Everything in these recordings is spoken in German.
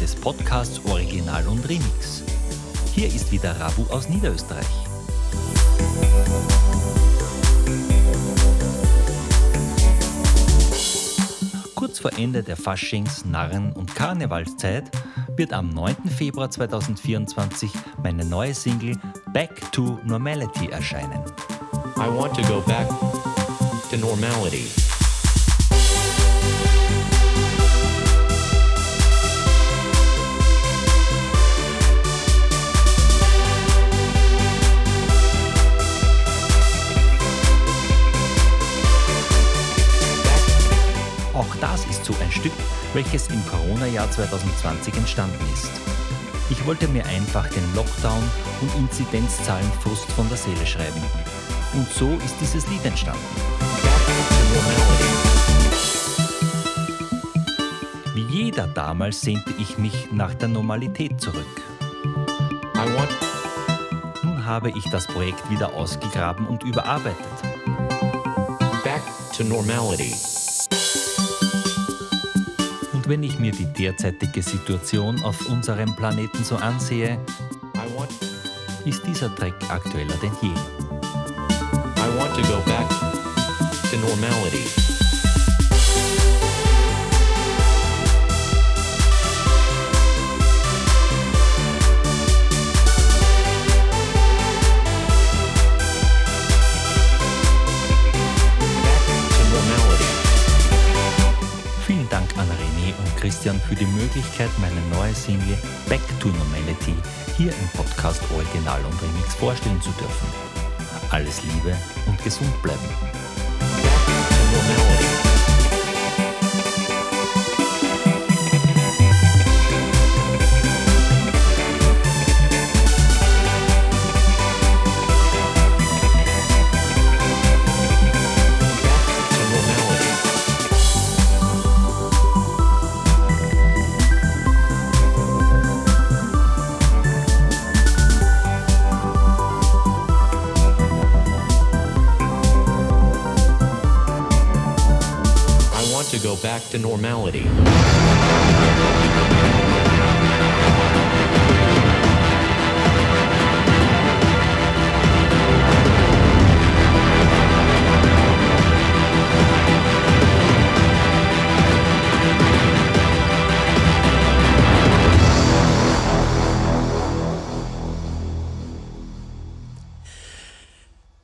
Des Podcasts Original und Remix. Hier ist wieder Rabu aus Niederösterreich. Kurz vor Ende der Faschings-, Narren- und Karnevalszeit wird am 9. Februar 2024 meine neue Single Back to Normality erscheinen. I want to go back to normality. So ein Stück, welches im Corona-Jahr 2020 entstanden ist. Ich wollte mir einfach den Lockdown und Inzidenzzahlen Frust von der Seele schreiben. Und so ist dieses Lied entstanden. Wie jeder damals sehnte ich mich nach der Normalität zurück. Nun habe ich das Projekt wieder ausgegraben und überarbeitet. back to normality. Und wenn ich mir die derzeitige Situation auf unserem Planeten so ansehe, ist dieser Track aktueller denn je. I want to go back to normality. Christian für die Möglichkeit, meine neue Single Back to Normality hier im Podcast Original und Remix vorstellen zu dürfen. Alles Liebe und gesund bleiben. To normality.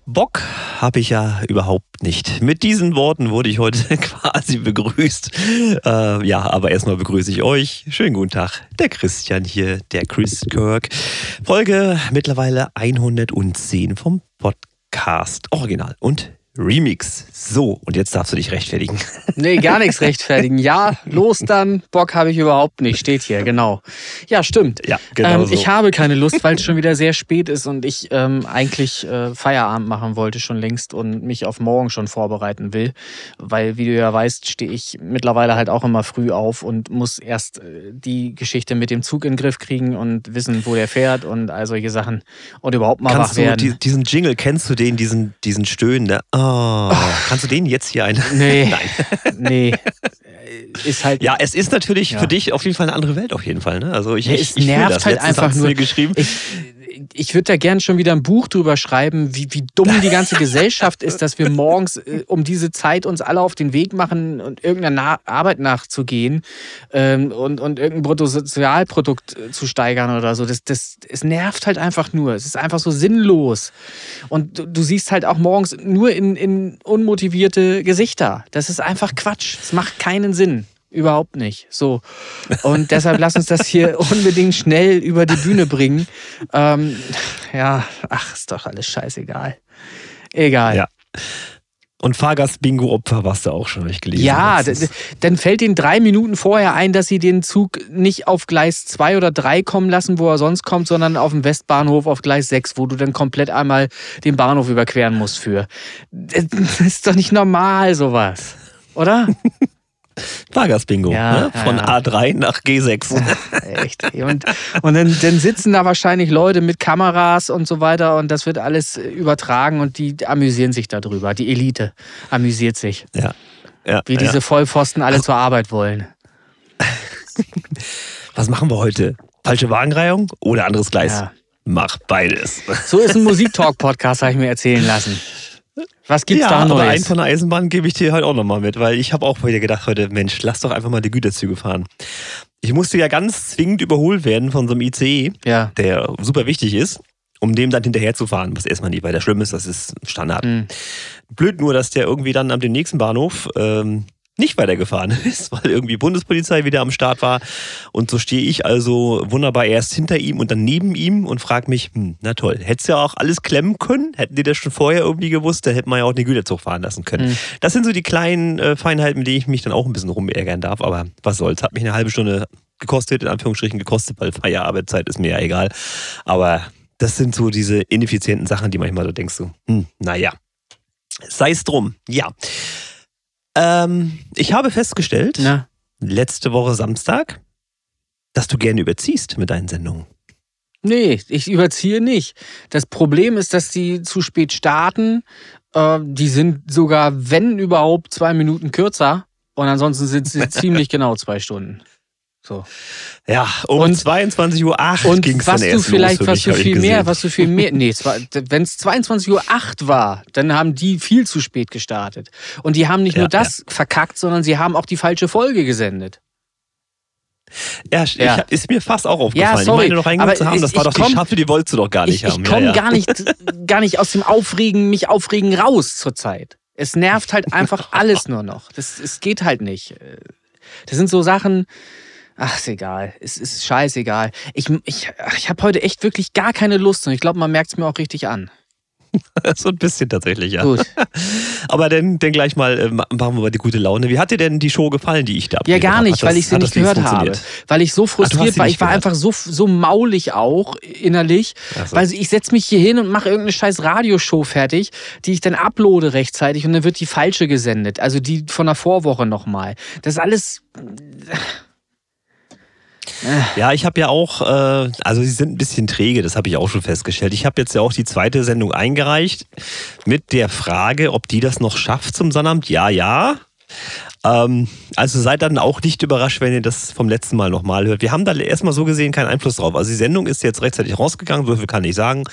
Bock habe ich ja überhaupt nicht. Mit diesen Worten wurde ich heute quasi begrüßt. Äh, ja, aber erstmal begrüße ich euch. Schönen guten Tag. Der Christian hier, der Chris Kirk. Folge mittlerweile 110 vom Podcast Original und Remix. So, und jetzt darfst du dich rechtfertigen. Nee, gar nichts rechtfertigen. Ja, los dann. Bock habe ich überhaupt nicht. Steht hier, genau. Ja, stimmt. Ja, genau Ähm, so. Ich habe keine Lust, weil es schon wieder sehr spät ist und ich ähm, eigentlich äh, Feierabend machen wollte schon längst und mich auf morgen schon vorbereiten will. Weil, wie du ja weißt, stehe ich mittlerweile halt auch immer früh auf und muss erst äh, die Geschichte mit dem Zug in den Griff kriegen und wissen, wo der fährt und all solche Sachen und überhaupt mal Kannst wach du werden. die, diesen Jingle, kennst du den, diesen, diesen Stöhnen? Ne? Oh, kannst du den jetzt hier ein? Nee. Nein. nee. Ist halt. Ja, es ist natürlich Ja. für dich auf jeden Fall eine andere Welt, auf jeden Fall. Ne? Also ich, Ja, ich, es ich nervt das. halt Letztens einfach nur. geschrieben. Ich, ich würde da gern schon wieder ein Buch drüber schreiben, wie, wie dumm die ganze Gesellschaft ist, dass wir morgens äh, um diese Zeit uns alle auf den Weg machen und irgendeiner Na Arbeit nachzugehen ähm, und, und irgendein Bruttosozialprodukt äh, zu steigern oder so. Das, das, es nervt halt einfach nur. Es ist einfach so sinnlos. Und du, du siehst halt auch morgens nur in, in unmotivierte Gesichter. Das ist einfach Quatsch. Es macht keinen Sinn. Überhaupt nicht. So. Und deshalb lass uns das hier unbedingt schnell über die Bühne bringen. Ähm, ja, ach, ist doch alles scheißegal. Egal. Ja. Und Fahrgast-Bingo-Opfer warst du auch schon, habe ich gelesen. Ja, dann fällt ihnen drei Minuten vorher ein, dass sie den Zug nicht auf Gleis 2 oder 3 kommen lassen, wo er sonst kommt, sondern auf dem Westbahnhof auf Gleis 6, wo du dann komplett einmal den Bahnhof überqueren musst für. Das ist doch nicht normal, sowas. Oder? Fahrgast-Bingo. Ja, ne? Von ja. A3 nach G6. Echt. Und, und dann, dann sitzen da wahrscheinlich Leute mit Kameras und so weiter und das wird alles äh, übertragen und die amüsieren sich darüber. Die Elite amüsiert sich. ja. Wie diese Vollpfosten alle zur Arbeit wollen. Was machen wir heute? Falsche Wagenreihung oder anderes Gleis? Mach beides. So ist ein Musiktalk-Podcast, habe ich mir erzählen lassen. Was gibt's ja, da aber einen Neues? von der Eisenbahn gebe ich dir heute auch nochmal mit, weil ich habe auch wieder gedacht heute, Mensch, lass doch einfach mal die Güterzüge fahren. Ich musste ja ganz zwingend überholt werden von so einem ICE, Ja. der super wichtig ist, um dem dann hinterher zu fahren, was erstmal nicht weiter schlimm ist, das ist Standard. Hm. Blöd nur, dass der irgendwie dann am dem nächsten Bahnhof ähm, nicht weitergefahren ist, weil irgendwie Bundespolizei wieder am Start war. Und so stehe ich also wunderbar erst hinter ihm und dann neben ihm und frage mich, hm, na toll, hättest ja auch alles klemmen können? Hätten die das schon vorher irgendwie gewusst, dann hätten wir ja auch den Güterzug fahren lassen können. Hm. Das sind so die kleinen äh, Feinheiten, mit denen ich mich dann auch ein bisschen rumärgern darf, aber was soll's. Hat mich eine halbe Stunde gekostet, in Anführungsstrichen gekostet, weil Feierarbeitszeit ist mir ja egal. Aber das sind so diese ineffizienten Sachen, die manchmal so denkst du, hm, naja. Sei es drum, ja. Ähm, ich habe festgestellt, Na, letzte Woche Samstag, dass du gerne überziehst mit deinen Sendungen. nee, ich überziehe nicht. Das Problem ist, dass die zu spät starten. Äh, die sind sogar, wenn überhaupt, zwei Minuten kürzer. Und ansonsten sind sie ziemlich genau zwei Stunden. So. Ja, um Und- 22.08 Uhr Und ging es was dann du vielleicht, was du ich viel mehr, was du viel mehr, nee, wenn es 22.08 Uhr war, dann haben die viel zu spät gestartet. Und die haben nicht Ja, nur das verkackt, sondern sie haben auch die falsche Folge gesendet. Ja, ich, Ja. ist mir fast auch aufgefallen. Ja, sorry, Ich meine noch reingehört aber zu haben, ich- das war ich doch die komm- Staffel, die wolltest du doch gar nicht Ich, ich haben. komme ja, ja. gar nicht, gar nicht aus dem Aufregen, mich aufregen raus zurzeit. Es nervt halt einfach alles nur noch. Das, es geht halt nicht. Das sind so Sachen. Ach, ist egal. Es ist scheißegal. Ich, ich, ach, ich habe heute echt wirklich gar keine Lust und ich glaube, man merkt es mir auch richtig an. so ein bisschen tatsächlich, ja. Gut. Aber dann, dann gleich mal äh, machen wir mal die gute Laune. Wie hat dir denn die Show gefallen, die ich da Ja, gar nicht, das- weil ich sie nicht gehört habe. Weil ich so frustriert sie war. Ich war gehört. einfach so, so maulig auch innerlich. Ach so. Weil ich setze mich hier hin und mache irgendeine scheiß Radioshow fertig, die ich dann uploade rechtzeitig und dann wird die falsche gesendet. Also die von der Vorwoche nochmal. Das ist alles. Ja, ich habe ja auch, äh, also sie sind ein bisschen träge, das habe ich auch schon festgestellt. Ich habe jetzt ja auch die zweite Sendung eingereicht mit der Frage, ob die das noch schafft zum Sonnabend. Ja, ja. Ähm, also seid dann auch nicht überrascht, wenn ihr das vom letzten Mal nochmal hört. Wir haben da erstmal so gesehen keinen Einfluss drauf. Also die Sendung ist jetzt rechtzeitig rausgegangen, so viel kann ich sagen.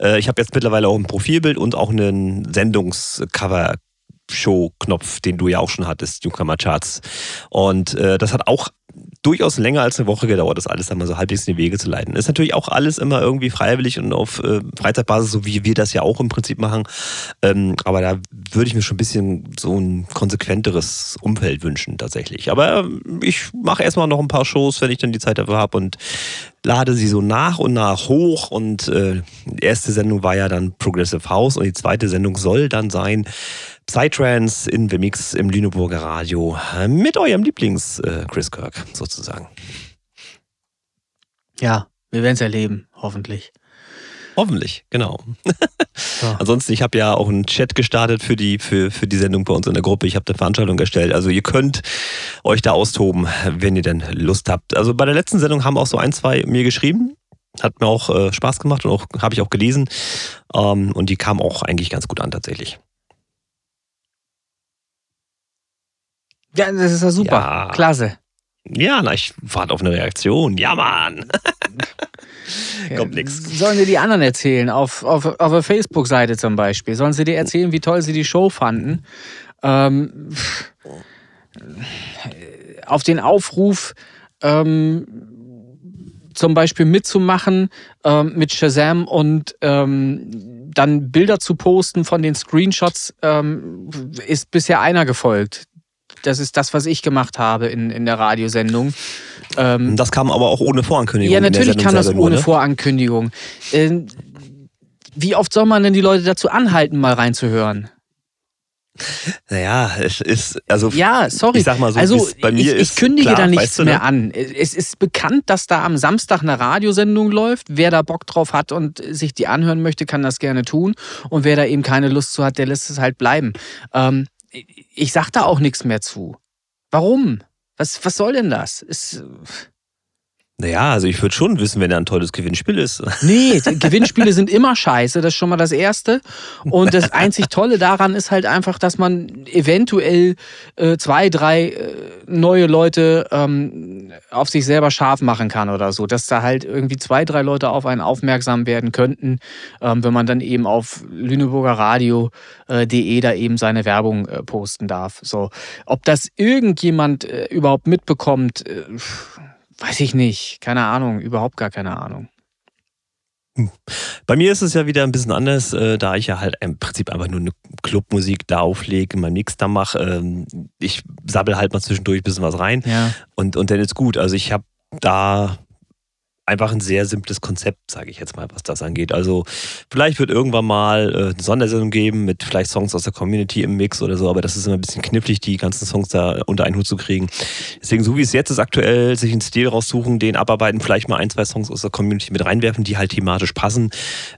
Äh, ich habe jetzt mittlerweile auch ein Profilbild und auch einen Sendungscover. Show-Knopf, den du ja auch schon hattest, Newcomer Charts. Und äh, das hat auch durchaus länger als eine Woche gedauert, das alles dann mal so halbwegs in die Wege zu leiten. Ist natürlich auch alles immer irgendwie freiwillig und auf äh, Freizeitbasis, so wie wir das ja auch im Prinzip machen. Ähm, aber da würde ich mir schon ein bisschen so ein konsequenteres Umfeld wünschen, tatsächlich. Aber ähm, ich mache erstmal noch ein paar Shows, wenn ich dann die Zeit dafür habe und lade sie so nach und nach hoch. Und äh, die erste Sendung war ja dann Progressive House und die zweite Sendung soll dann sein Psytrance in The Mix im Lüneburger Radio mit eurem Lieblings äh, Chris Kirk sozusagen. Ja, wir werden es erleben, hoffentlich. Hoffentlich, genau. Ja. Ansonsten, ich habe ja auch einen Chat gestartet für die, für, für die Sendung bei uns in der Gruppe. Ich habe eine Veranstaltung erstellt. Also ihr könnt euch da austoben, wenn ihr denn Lust habt. Also bei der letzten Sendung haben auch so ein, zwei mir geschrieben. Hat mir auch äh, Spaß gemacht und auch habe ich auch gelesen. Ähm, und die kam auch eigentlich ganz gut an tatsächlich. Ja, das ist ja super. Ja. Klasse. Ja, na, ich warte auf eine Reaktion. Ja, Mann. Kommt nix. Sollen dir die anderen erzählen, auf, auf, auf der Facebook-Seite zum Beispiel? Sollen sie dir erzählen, wie toll sie die Show fanden? Ähm, auf den Aufruf, ähm, zum Beispiel mitzumachen ähm, mit Shazam und ähm, dann Bilder zu posten von den Screenshots, ähm, ist bisher einer gefolgt. Das ist das, was ich gemacht habe in, in der Radiosendung. Ähm, Das kam aber auch ohne Vorankündigung. ja, natürlich kann das ohne ne? Vorankündigung. Ähm, wie oft soll man denn die Leute dazu anhalten, mal reinzuhören? Naja, es ist, also Ja, sorry. ich sag mal so, also bei mir ich, ist, ich kündige klar, da nichts weißt du, ne? mehr an. Es ist bekannt, dass da am Samstag eine Radiosendung läuft. Wer da Bock drauf hat und sich die anhören möchte, kann das gerne tun. Und wer da eben keine Lust zu hat, der lässt es halt bleiben. Ähm, ich sag da auch nichts mehr zu. Warum? Was, was soll denn das? Ist, Naja, also ich würde schon wissen, wenn er ein tolles Gewinnspiel ist. Nee, Gewinnspiele sind immer scheiße, das ist schon mal das Erste. Und das einzig Tolle daran ist halt einfach, dass man eventuell äh, zwei, drei äh, neue Leute ähm, auf sich selber scharf machen kann oder so. Dass da halt irgendwie zwei, drei Leute auf einen aufmerksam werden könnten, ähm, wenn man dann eben auf lüneburgerradio.de äh, da eben seine Werbung äh, posten darf. So, ob das irgendjemand äh, überhaupt mitbekommt, äh, Weiß ich nicht. Keine Ahnung. Überhaupt gar keine Ahnung. Hm. Bei mir ist es ja wieder ein bisschen anders, äh, da ich ja halt im Prinzip einfach nur eine Clubmusik da auflege, mein Mix da mache. Ähm, ich sabbel halt mal zwischendurch ein bisschen was rein Ja. und, und dann ist gut. Also ich habe da einfach ein sehr simples Konzept, sage ich jetzt mal, was das angeht. Also vielleicht wird irgendwann mal äh, eine Sondersendung geben mit vielleicht Songs aus der Community im Mix oder so, aber das ist immer ein bisschen knifflig, die ganzen Songs da unter einen Hut zu kriegen. Deswegen, so wie es jetzt ist, aktuell sich einen Stil raussuchen, den abarbeiten, vielleicht mal ein, zwei Songs aus der Community mit reinwerfen, die halt thematisch passen.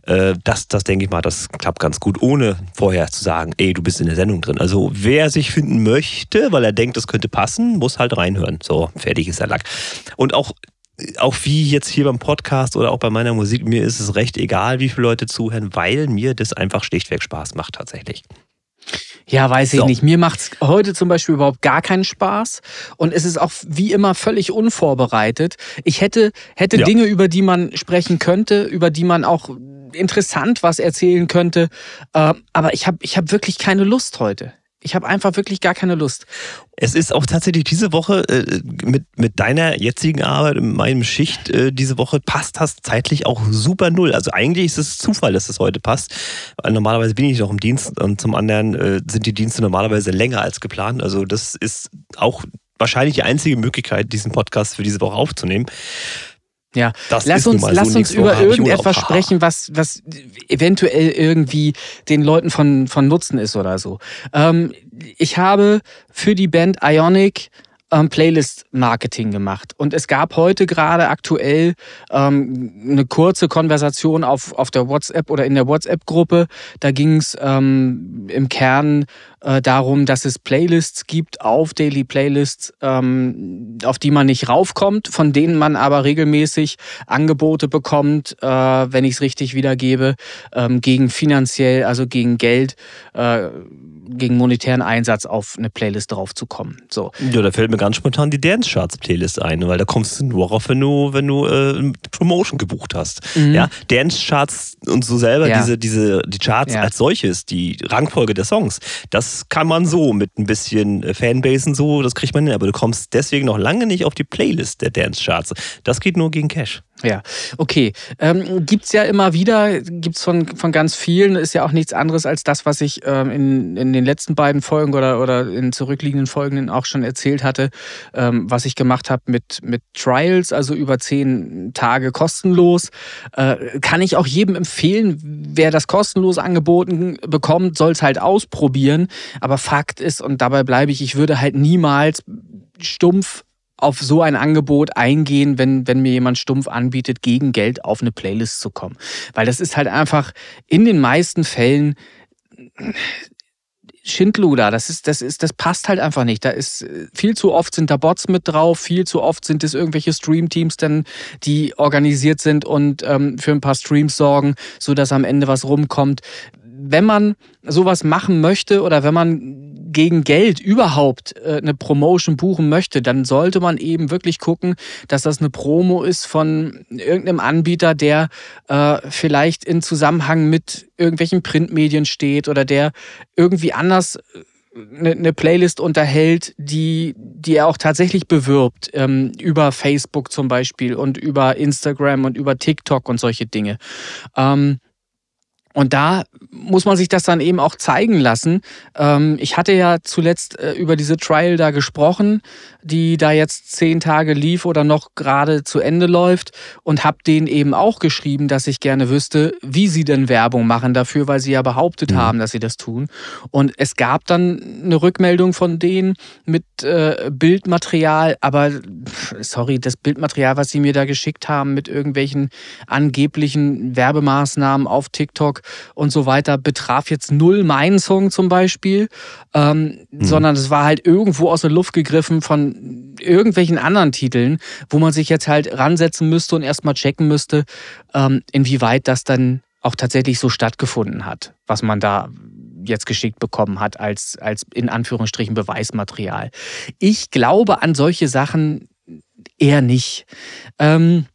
Äh, das, das denke ich mal, das klappt ganz gut, ohne vorher zu sagen, ey, du bist in der Sendung drin. Also wer sich finden möchte, weil er denkt, das könnte passen, muss halt reinhören. So, fertig ist der Lack. Und auch auch wie jetzt hier beim Podcast oder auch bei meiner Musik, mir ist es recht egal, wie viele Leute zuhören, weil mir das einfach schlichtweg Spaß macht tatsächlich. Ja, weiß ich So. nicht. Mir macht's heute zum Beispiel überhaupt gar keinen Spaß. Und es ist auch wie immer völlig unvorbereitet. Ich hätte, hätte Ja. Dinge, über die man sprechen könnte, über die man auch interessant was erzählen könnte. Äh, aber ich habe ich hab wirklich keine Lust heute. Ich habe einfach wirklich gar keine Lust. Es ist auch tatsächlich diese Woche äh, mit, mit deiner jetzigen Arbeit, in meinem Schicht äh, diese Woche passt das zeitlich auch super null. Also eigentlich ist es Zufall, dass es heute passt. Normalerweise bin ich noch im Dienst und zum anderen äh, sind die Dienste normalerweise länger als geplant. Also das ist auch wahrscheinlich die einzige Möglichkeit, diesen Podcast für diese Woche aufzunehmen. Ja, Das lass uns, mal lass so, uns über irgendetwas sprechen, was, was eventuell irgendwie den Leuten von, von Nutzen ist oder so. Ähm, ich habe für die Band Ionic ähm, Playlist-Marketing gemacht. Und es gab heute gerade aktuell ähm, eine kurze Konversation auf, auf der WhatsApp oder in der WhatsApp-Gruppe. Da ging es ähm, im Kern äh, darum, dass es Playlists gibt auf Daily Playlists, ähm, auf die man nicht raufkommt, von denen man aber regelmäßig Angebote bekommt, äh, wenn ich es richtig wiedergebe, ähm, gegen finanziell, also gegen Geld, äh, gegen monetären Einsatz auf eine Playlist draufzukommen. So. Ja, da fällt mir ganz spontan die Dance Charts Playlist ein, weil da kommst du nur rauf, wenn du, wenn du äh, Promotion gebucht hast. Mhm. Ja, Dance Charts und so selber, Ja. diese, diese, die Charts Ja. als solches, die Rangfolge der Songs, das kann man so mit ein bisschen äh, Fanbase und so, das kriegt man hin, aber du kommst deswegen noch lange nicht auf die Playlist der Dance Charts. Das geht nur gegen Cash. Ja, okay. Ähm, gibt's ja immer wieder, gibt's von, von ganz vielen, ist ja auch nichts anderes als das, was ich ähm, in, in den letzten beiden Folgen oder, oder in zurückliegenden Folgen auch schon erzählt hatte, ähm, was ich gemacht habe mit, mit Trials, also über zehn Tage kostenlos. Äh, kann ich auch jedem empfehlen, wer das kostenlos angeboten bekommt, soll es halt ausprobieren. Aber Fakt ist, und dabei bleibe ich, ich würde halt niemals stumpf auf so ein Angebot eingehen, wenn, wenn mir jemand stumpf anbietet, gegen Geld auf eine Playlist zu kommen. Weil das ist halt einfach in den meisten Fällen Schindluder, das ist, das ist, das passt halt einfach nicht. Da ist viel zu oft sind da Bots mit drauf, viel zu oft sind es irgendwelche Streamteams dann, die organisiert sind und ähm, für ein paar Streams sorgen, so dass am Ende was rumkommt. Wenn man sowas machen möchte oder wenn man gegen Geld überhaupt äh, eine Promotion buchen möchte, dann sollte man eben wirklich gucken, dass das eine Promo ist von irgendeinem Anbieter, der äh, vielleicht in Zusammenhang mit irgendwelchen Printmedien steht oder der irgendwie anders eine, eine Playlist unterhält, die, die er auch tatsächlich bewirbt, ähm, über Facebook zum Beispiel und über Instagram und über TikTok und solche Dinge. Ähm, und da muss man sich das dann eben auch zeigen lassen. Ähm, ich hatte ja zuletzt äh, über diese Trial da gesprochen, die da jetzt zehn Tage lief oder noch gerade zu Ende läuft und habe denen eben auch geschrieben, dass ich gerne wüsste, wie sie denn Werbung machen dafür, weil sie ja behauptet Mhm. haben, dass sie das tun. Und es gab dann eine Rückmeldung von denen mit äh, Bildmaterial, aber sorry, das Bildmaterial, was sie mir da geschickt haben mit irgendwelchen angeblichen Werbemaßnahmen auf TikTok und so weiter, betraf jetzt null meinen Song zum Beispiel, ähm, mhm. sondern es war halt irgendwo aus der Luft gegriffen von irgendwelchen anderen Titeln, wo man sich jetzt halt ransetzen müsste und erstmal checken müsste, ähm, inwieweit das dann auch tatsächlich so stattgefunden hat, was man da jetzt geschickt bekommen hat als, als in Anführungsstrichen Beweismaterial. Ich glaube an solche Sachen eher nicht. Ähm,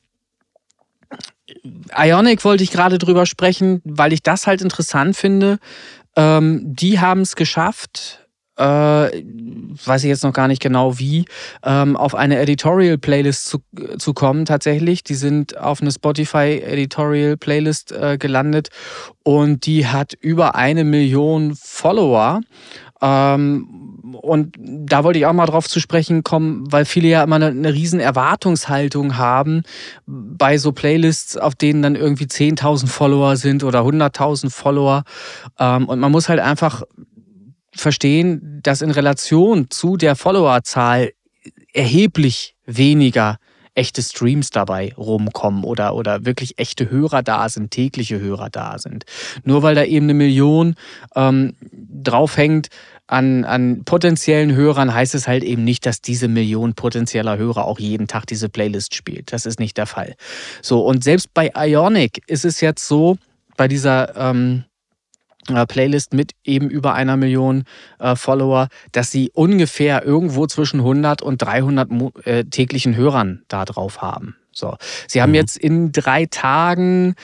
Ionic wollte ich gerade drüber sprechen, weil ich das halt interessant finde. Ähm, die haben es geschafft, äh, weiß ich jetzt noch gar nicht genau wie, ähm, auf eine Editorial-Playlist zu, zu kommen tatsächlich. Die sind auf eine Spotify Editorial-Playlist äh, gelandet und die hat über eine Million Follower. Ähm, und da wollte ich auch mal drauf zu sprechen kommen, weil viele ja immer eine, eine riesen Erwartungshaltung haben bei so Playlists, auf denen dann irgendwie 10.000 Follower sind oder 100.000 Follower. Ähm, und man muss halt einfach verstehen, dass in Relation zu der Followerzahl erheblich weniger echte Streams dabei rumkommen oder, oder wirklich echte Hörer da sind, tägliche Hörer da sind. Nur weil da eben eine Million ähm, draufhängt an, an potenziellen Hörern, heißt es halt eben nicht, dass diese Million potenzieller Hörer auch jeden Tag diese Playlist spielt. Das ist nicht der Fall. So, und selbst bei Ionic ist es jetzt so, bei dieser ähm, äh, Playlist mit eben über einer Million äh, Follower, dass sie ungefähr irgendwo zwischen 100 und 300 äh, täglichen Hörern da drauf haben. So, sie haben mhm. jetzt in drei Tagen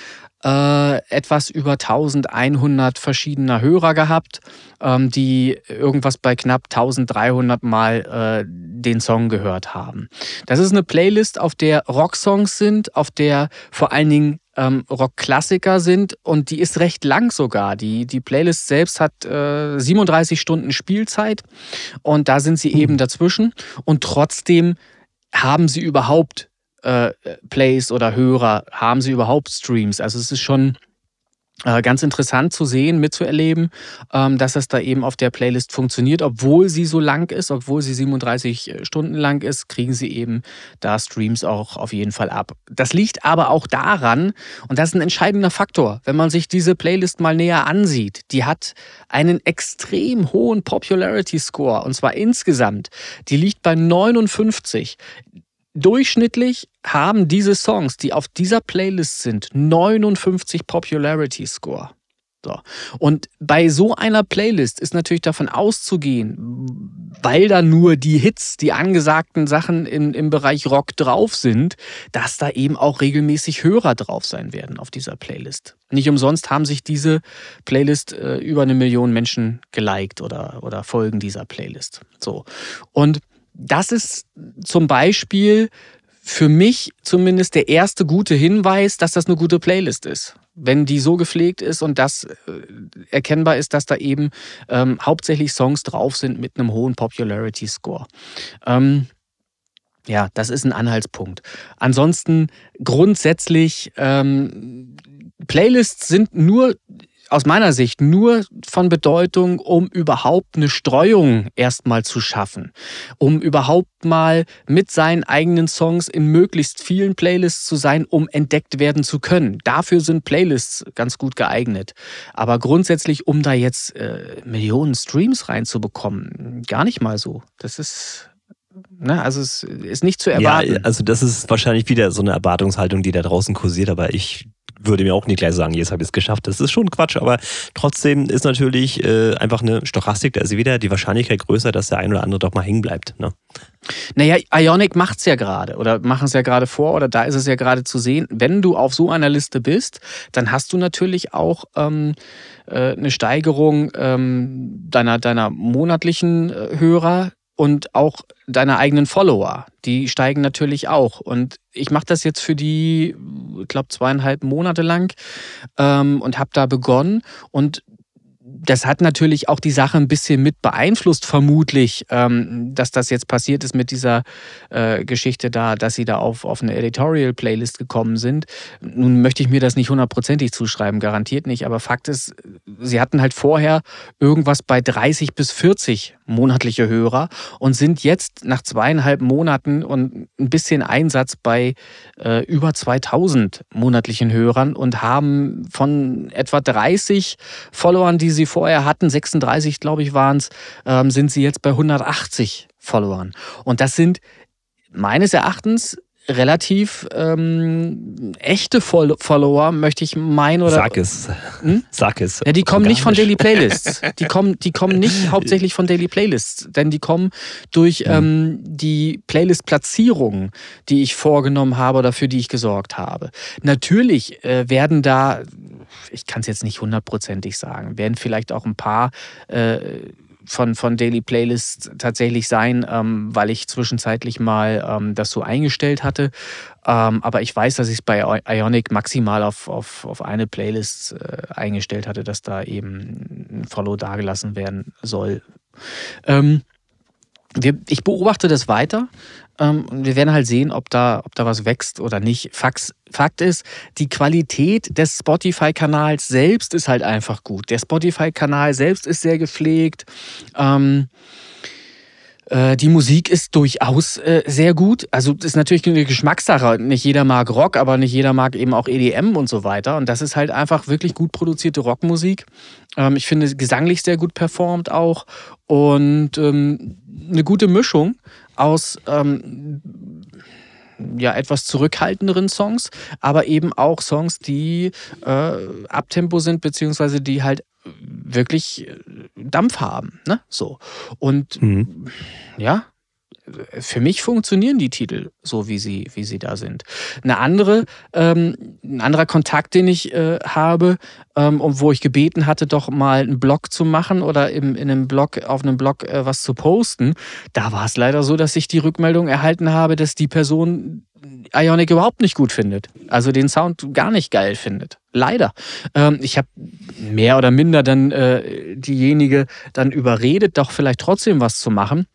äh, etwas über 1100 verschiedener Hörer gehabt, ähm, die irgendwas bei knapp 1300 Mal äh, den Song gehört haben. Das ist eine Playlist, auf der Rocksongs sind, auf der vor allen Dingen ähm, Rockklassiker sind und die ist recht lang sogar. Die, die Playlist selbst hat äh, 37 Stunden Spielzeit und da sind sie eben dazwischen und trotzdem haben sie überhaupt äh, Plays oder Hörer, haben sie überhaupt Streams. Also es ist schon äh, ganz interessant zu sehen, mitzuerleben, ähm, dass es da eben auf der Playlist funktioniert. Obwohl sie so lang ist, obwohl sie 37 äh, Stunden lang ist, kriegen sie eben da Streams auch auf jeden Fall ab. Das liegt aber auch daran, und das ist ein entscheidender Faktor, wenn man sich diese Playlist mal näher ansieht, die hat einen extrem hohen Popularity Score, und zwar insgesamt. Die liegt bei 59 durchschnittlich haben diese Songs, die auf dieser Playlist sind, 59 Popularity Score. So. Und bei so einer Playlist ist natürlich davon auszugehen, weil da nur die Hits, die angesagten Sachen im, im Bereich Rock drauf sind, dass da eben auch regelmäßig Hörer drauf sein werden auf dieser Playlist. Nicht umsonst haben sich diese Playlist äh, über eine Million Menschen geliked oder, oder folgen dieser Playlist. So. Und das ist zum Beispiel für mich zumindest der erste gute Hinweis, dass das eine gute Playlist ist. Wenn die so gepflegt ist und das äh, erkennbar ist, dass da eben ähm, hauptsächlich Songs drauf sind mit einem hohen Popularity Score. Ähm, ja, das ist ein Anhaltspunkt. Ansonsten grundsätzlich, ähm, Playlists sind nur aus meiner Sicht nur von Bedeutung, um überhaupt eine Streuung erstmal zu schaffen, um überhaupt mal mit seinen eigenen Songs in möglichst vielen Playlists zu sein, um entdeckt werden zu können. Dafür sind Playlists ganz gut geeignet. Aber grundsätzlich, um da jetzt äh, Millionen Streams reinzubekommen, gar nicht mal so. Das ist Ne, also es ist nicht zu erwarten. Ja, also das ist wahrscheinlich wieder so eine Erwartungshaltung, die da draußen kursiert, aber ich würde mir auch nicht gleich sagen, jetzt habe ich es geschafft. Das ist schon Quatsch, aber trotzdem ist natürlich äh, einfach eine Stochastik, da ist wieder die Wahrscheinlichkeit größer, dass der ein oder andere doch mal hängen bleibt. Ne? Naja, Ionic macht es ja gerade oder machen es ja gerade vor oder da ist es ja gerade zu sehen. Wenn du auf so einer Liste bist, dann hast du natürlich auch ähm, äh, eine Steigerung ähm, deiner, deiner monatlichen äh, Hörer und auch deine eigenen Follower, die steigen natürlich auch. Und ich mache das jetzt für die, ich glaube, zweieinhalb Monate lang ähm, und habe da begonnen. Und das hat natürlich auch die Sache ein bisschen mit beeinflusst, vermutlich, ähm, dass das jetzt passiert ist mit dieser äh, Geschichte da, dass sie da auf, auf eine Editorial-Playlist gekommen sind. Nun möchte ich mir das nicht hundertprozentig zuschreiben, garantiert nicht, aber Fakt ist, sie hatten halt vorher irgendwas bei 30 bis 40 monatliche Hörer und sind jetzt nach zweieinhalb Monaten und ein bisschen Einsatz bei äh, über 2000 monatlichen Hörern und haben von etwa 30 Followern, die sie vorher hatten, 36 glaube ich waren es, ähm, sind sie jetzt bei 180 Followern. Und das sind meines Erachtens relativ ähm, echte Fol Follower, möchte ich meinen. Oder, Sag es. Hm? Sag es. Ja, die kommen nicht von. Daily Playlists. Die kommen, die kommen nicht hauptsächlich von Daily Playlists, denn die kommen durch ähm, die Playlist-Platzierungen, die ich vorgenommen habe oder für die ich gesorgt habe. Natürlich äh, werden da, ich kann es jetzt nicht hundertprozentig sagen, werden vielleicht auch ein paar äh, von, von Daily Playlists tatsächlich sein, ähm, weil ich zwischenzeitlich mal ähm, das so eingestellt hatte. Ähm, aber ich weiß, dass ich es bei Ionic maximal auf, auf, auf eine Playlist äh, eingestellt hatte, dass da eben ein Follow dagelassen werden soll. Ähm, wir, ich beobachte das weiter. Ähm, wir werden halt sehen, ob da, ob da was wächst oder nicht. Fax, Fakt ist, die Qualität des Spotify-Kanals selbst ist halt einfach gut. Der Spotify-Kanal selbst ist sehr gepflegt. Ähm, äh, die Musik ist durchaus äh, sehr gut. Also ist natürlich eine Geschmackssache. Nicht jeder mag Rock, aber nicht jeder mag eben auch EDM und so weiter. Und das ist halt einfach wirklich gut produzierte Rockmusik. Ähm, ich finde gesanglich sehr gut performt auch. Und ähm, eine gute Mischung aus ähm, ja, etwas zurückhaltenderen Songs, aber eben auch Songs, die äh, Abtempo sind, beziehungsweise die halt wirklich Dampf haben. Ne? So. Und Mhm. ja, für mich funktionieren die Titel so, wie sie, wie sie da sind. Eine andere, ähm, ein anderer Kontakt, den ich äh, habe ähm, wo ich gebeten hatte, doch mal einen Blog zu machen oder im, in einem Blog, auf einem Blog äh, was zu posten, da war es leider so, dass ich die Rückmeldung erhalten habe, dass die Person Ionic überhaupt nicht gut findet. Also den Sound gar nicht geil findet. Leider. Ähm, ich habe mehr oder minder dann äh, diejenige dann überredet, doch vielleicht trotzdem was zu machen.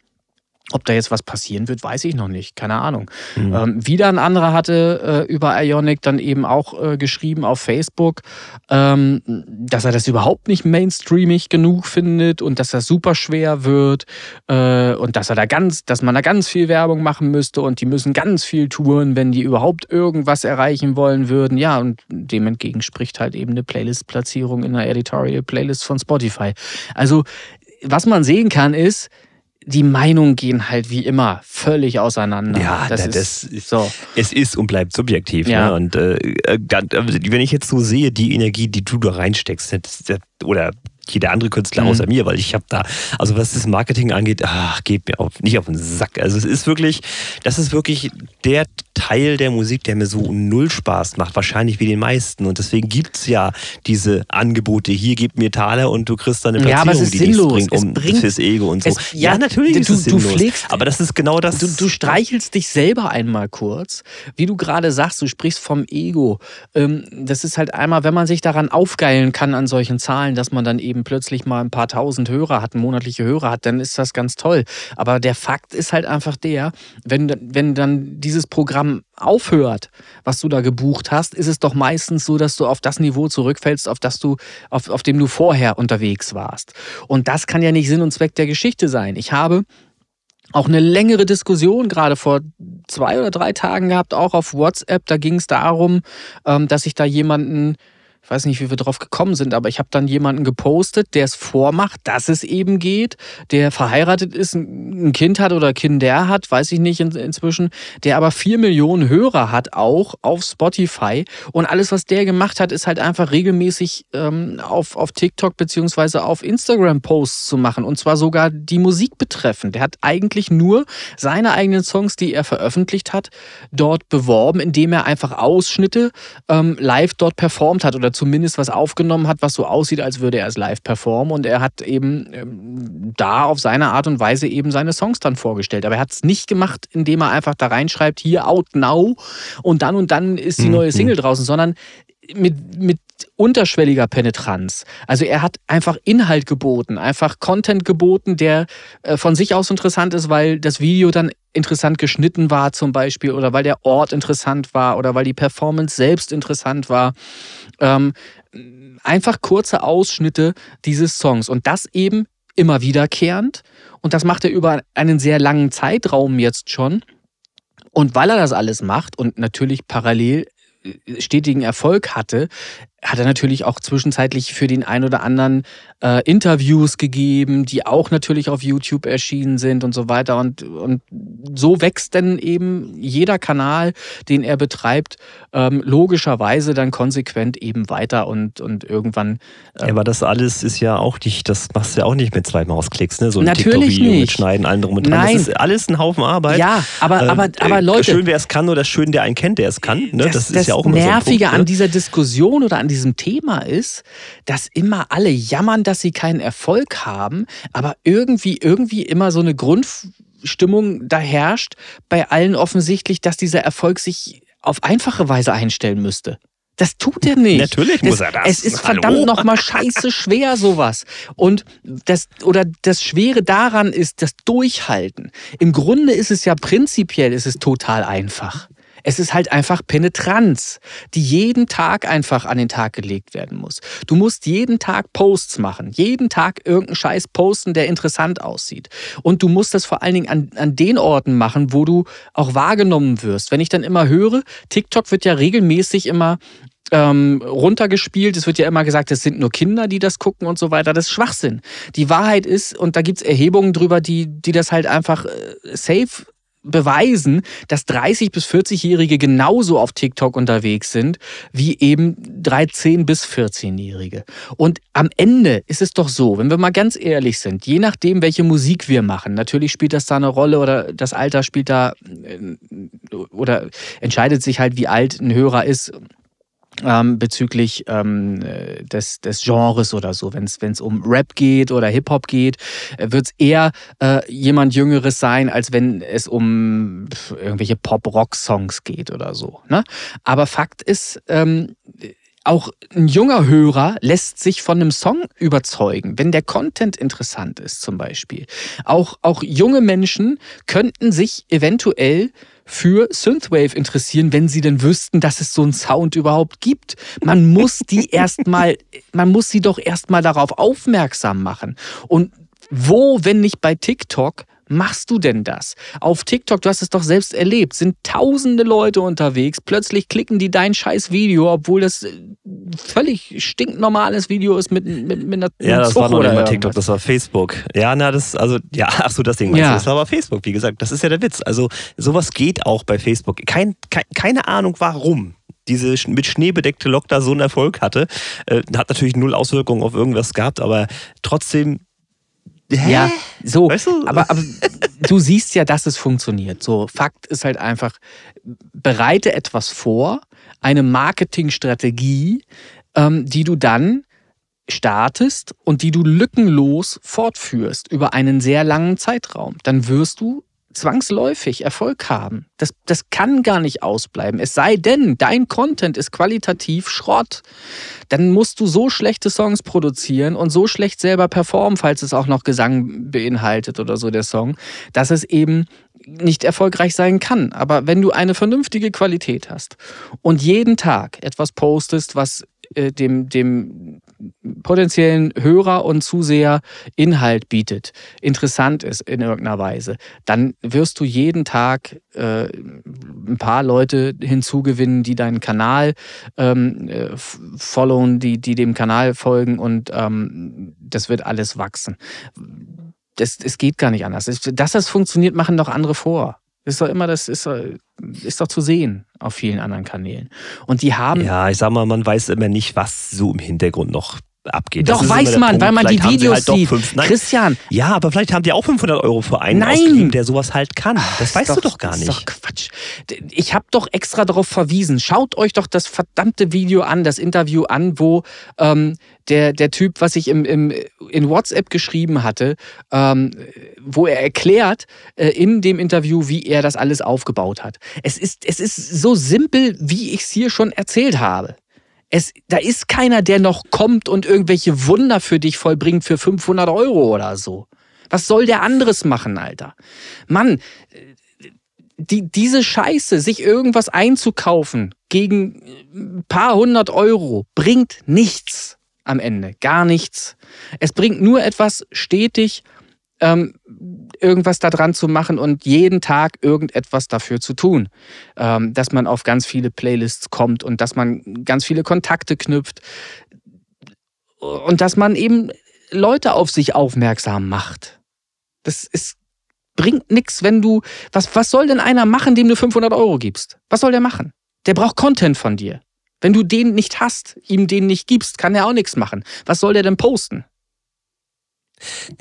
Ob da jetzt was passieren wird, weiß ich noch nicht. Keine Ahnung. Mhm. Ähm, wieder ein anderer hatte äh, über Ionic dann eben auch äh, geschrieben auf Facebook, ähm, dass er das überhaupt nicht mainstreamig genug findet und dass das super schwer wird äh, und dass er da ganz, dass man da ganz viel Werbung machen müsste und die müssen ganz viel touren, wenn die überhaupt irgendwas erreichen wollen würden. Ja, und dem entgegen spricht halt eben eine Playlist-Platzierung in einer Editorial-Playlist von Spotify. Also, was man sehen kann, ist, die Meinungen gehen halt wie immer völlig auseinander. Ja, das, ist, das ist- so. Es ist und bleibt subjektiv. Ja. Ne? Und äh, äh, also, wenn ich jetzt so sehe, die Energie, die du da reinsteckst, das, das, oder jeder andere Künstler Mhm. außer mir, weil ich habe da, also was das Marketing angeht, ach, geht mir auf, nicht auf den Sack. Also es ist wirklich, das ist wirklich der Teil der Musik, der mir so null Spaß macht, wahrscheinlich wie den meisten. Und deswegen gibt es ja diese Angebote, hier gib mir Taler und du kriegst dann eine Ja, Platzierung, aber es ist die sinnlos. bringt, Es um bringt- fürs Ego und so. es- ja, natürlich ist du- es du sinnlos. pflegst- aber das ist genau das. Du, du streichelst dich selber einmal kurz, wie du gerade sagst, du sprichst vom Ego. Ähm, das ist halt einmal, wenn man sich daran aufgeilen kann an solchen Zahlen, dass man dann eben plötzlich mal ein paar tausend Hörer hat, monatliche Hörer hat, dann ist das ganz toll. Aber der Fakt ist halt einfach der, wenn, wenn dann dieses Programm aufhört, was du da gebucht hast, ist es doch meistens so, dass du auf das Niveau zurückfällst, auf das du, auf, auf dem du vorher unterwegs warst. Und das kann ja nicht Sinn und Zweck der Geschichte sein. Ich habe auch eine längere Diskussion gerade vor zwei oder drei Tagen gehabt, auch auf WhatsApp. Da ging es darum, ähm, dass ich da jemanden, ich weiß nicht, wie wir drauf gekommen sind, aber ich habe dann jemanden gepostet, der es vormacht, dass es eben geht, der verheiratet ist, ein Kind hat oder Kinder hat, weiß ich nicht in, inzwischen, der aber vier Millionen Hörer hat auch auf Spotify. Und alles, was der gemacht hat, ist halt einfach regelmäßig ähm, auf, auf TikTok beziehungsweise auf Instagram Posts zu machen. Und zwar sogar die Musik betreffend. Der hat eigentlich nur seine eigenen Songs, die er veröffentlicht hat, dort beworben, indem er einfach Ausschnitte ähm, live dort performt hat oder zumindest was aufgenommen hat, was so aussieht, als würde er es live performen. Und er hat eben ähm, da auf seine Art und Weise eben seine Songs dann vorgestellt. Aber er hat es nicht gemacht, indem er einfach da reinschreibt, hier out now und dann und dann ist die Mhm. neue Single draußen, sondern mit, mit unterschwelliger Penetranz. Also er hat einfach Inhalt geboten, einfach Content geboten, der äh, von sich aus interessant ist, weil das Video dann interessant geschnitten war zum Beispiel oder weil der Ort interessant war oder weil die Performance selbst interessant war. Ähm, einfach kurze Ausschnitte dieses Songs und das eben immer wiederkehrend. Und das macht er über einen sehr langen Zeitraum jetzt schon. Und weil er das alles macht und natürlich parallel stetigen Erfolg hatte, hat er natürlich auch zwischenzeitlich für den ein oder anderen äh, Interviews gegeben, die auch natürlich auf YouTube erschienen sind und so weiter. Und, und so wächst dann eben jeder Kanal, den er betreibt, ähm, logischerweise dann konsequent eben weiter und, und irgendwann. Ähm, ja, aber das alles ist ja auch nicht, das machst du ja auch nicht mit zwei Mausklicks, ne? So ein natürlich nicht. mit Schneiden, allem drum und dran. Nein. Das ist alles ein Haufen Arbeit. Ja, aber, Ähm, aber, aber äh, Leute. Schön, wer es kann oder schön, der einen kennt, der es kann. Ne? Das, ist ja auch immer Nervige so ein Punkt, an ne? dieser Diskussion oder an diesem Thema ist, dass immer alle jammern, dass sie keinen Erfolg haben, aber irgendwie, irgendwie immer so eine Grundstimmung da herrscht bei allen offensichtlich, dass dieser Erfolg sich auf einfache Weise einstellen müsste. Das tut er nicht. Natürlich muss er das. Es ist Hallo. verdammt nochmal scheiße schwer, sowas. Und das, oder das Schwere daran ist das Durchhalten. Im Grunde ist es ja prinzipiell, ist es total einfach. Es ist halt einfach Penetranz, die jeden Tag einfach an den Tag gelegt werden muss. Du musst jeden Tag Posts machen, jeden Tag irgendeinen Scheiß posten, der interessant aussieht. Und du musst das vor allen Dingen an, an den Orten machen, wo du auch wahrgenommen wirst. Wenn ich dann immer höre, TikTok wird ja regelmäßig immer ähm, runtergespielt. Es wird ja immer gesagt, es sind nur Kinder, die das gucken und so weiter. Das ist Schwachsinn. Die Wahrheit ist, und da gibt es Erhebungen drüber, die, die das halt einfach äh, safe beweisen, dass 30- bis 40-Jährige genauso auf TikTok unterwegs sind wie eben 13- bis 14-Jährige. Und am Ende ist es doch so, wenn wir mal ganz ehrlich sind, je nachdem, welche Musik wir machen, natürlich spielt das da eine Rolle oder das Alter spielt da äh, oder entscheidet sich halt, wie alt ein Hörer ist ähm, bezüglich ähm, äh, des, des Genres oder so. Wenn es um Rap geht oder Hip-Hop geht, äh, wird es eher äh, jemand Jüngeres sein, als wenn es um irgendwelche Pop-Rock-Songs geht oder so. Ne? Aber Fakt ist, ähm, auch ein junger Hörer lässt sich von einem Song überzeugen, wenn der Content interessant ist zum Beispiel. Auch, auch junge Menschen könnten sich eventuell für Synthwave interessieren, wenn sie denn wüssten, dass es so einen Sound überhaupt gibt. Man muss die erstmal, man muss sie doch erstmal darauf aufmerksam machen. Und wo, wenn nicht bei TikTok, machst du denn das? Auf TikTok, du hast es doch selbst erlebt, sind tausende Leute unterwegs, plötzlich klicken die dein scheiß Video, obwohl das äh, völlig stinknormales Video ist mit, mit, mit einer Ja, das Zug war noch nicht mal. TikTok, das war Facebook. Ja, na, das, also, ja, ach so, das Ding meinst Ja. du, das war aber Facebook, wie gesagt. Das ist ja der Witz. Also, sowas geht auch bei Facebook. Kein, kein, keine Ahnung, warum diese mit Schnee bedeckte Lok da so einen Erfolg hatte. Äh, hat natürlich null Auswirkungen auf irgendwas gehabt, aber trotzdem. Hä? Ja, so. Weißt du? aber, aber du siehst ja, dass es funktioniert. So, Fakt ist halt einfach, bereite etwas vor, eine Marketingstrategie, ähm, die du dann startest und die du lückenlos fortführst über einen sehr langen Zeitraum. Dann wirst du zwangsläufig Erfolg haben. Das, das kann gar nicht ausbleiben. Es sei denn, dein Content ist qualitativ Schrott. Dann musst du so schlechte Songs produzieren und so schlecht selber performen, falls es auch noch Gesang beinhaltet oder so der Song, dass es eben nicht erfolgreich sein kann. Aber wenn du eine vernünftige Qualität hast und jeden Tag etwas postest, was äh, dem, dem potenziellen Hörer und Zuseher Inhalt bietet, interessant ist in irgendeiner Weise, dann wirst du jeden Tag äh, ein paar Leute hinzugewinnen, die deinen Kanal ähm, äh, followen, die, die dem Kanal folgen und ähm, das wird alles wachsen. Das, es geht gar nicht anders. Dass das funktioniert, machen doch andere vor. Ist doch immer, das ist, ist doch zu sehen auf vielen anderen Kanälen. Und die haben Ja, ich sag mal, man weiß immer nicht, was so im Hintergrund noch abgeht. Das Doch, ist weiß man, Punkt. weil man die Vielleicht sie Videos halt doch sieht. Fünf, nein, Christian, ja, aber vielleicht haben die auch 500 Euro für einen Nein. der sowas halt kann. Das weißt ist du doch gar ist nicht. doch Quatsch. Ich habe doch extra darauf verwiesen. Schaut euch doch das verdammte Video an, das Interview an, wo ähm, der, der Typ, was ich im, im, in WhatsApp geschrieben hatte, ähm, wo er erklärt äh, in dem Interview, wie er das alles aufgebaut hat. Es ist, es ist so simpel, wie ich es hier schon erzählt habe. Es, da ist keiner, der noch kommt und irgendwelche Wunder für dich vollbringt für 500 Euro oder so. Was soll der anderes machen, Alter? Mann, die, diese Scheiße, sich irgendwas einzukaufen gegen ein paar hundert Euro, bringt nichts. am Ende. Gar nichts. Es bringt nur etwas stetig, ähm, irgendwas daran zu machen und jeden Tag irgendetwas dafür zu tun. Ähm, dass man auf ganz viele Playlists kommt und dass man ganz viele Kontakte knüpft und dass man eben Leute auf sich aufmerksam macht. Das ist, bringt nichts, wenn du. Was, was soll denn einer machen, dem du 500 Euro gibst? Was soll der machen? Der braucht Content von dir. Wenn du den nicht hast, ihm den nicht gibst, kann er auch nichts machen. Was soll der denn posten?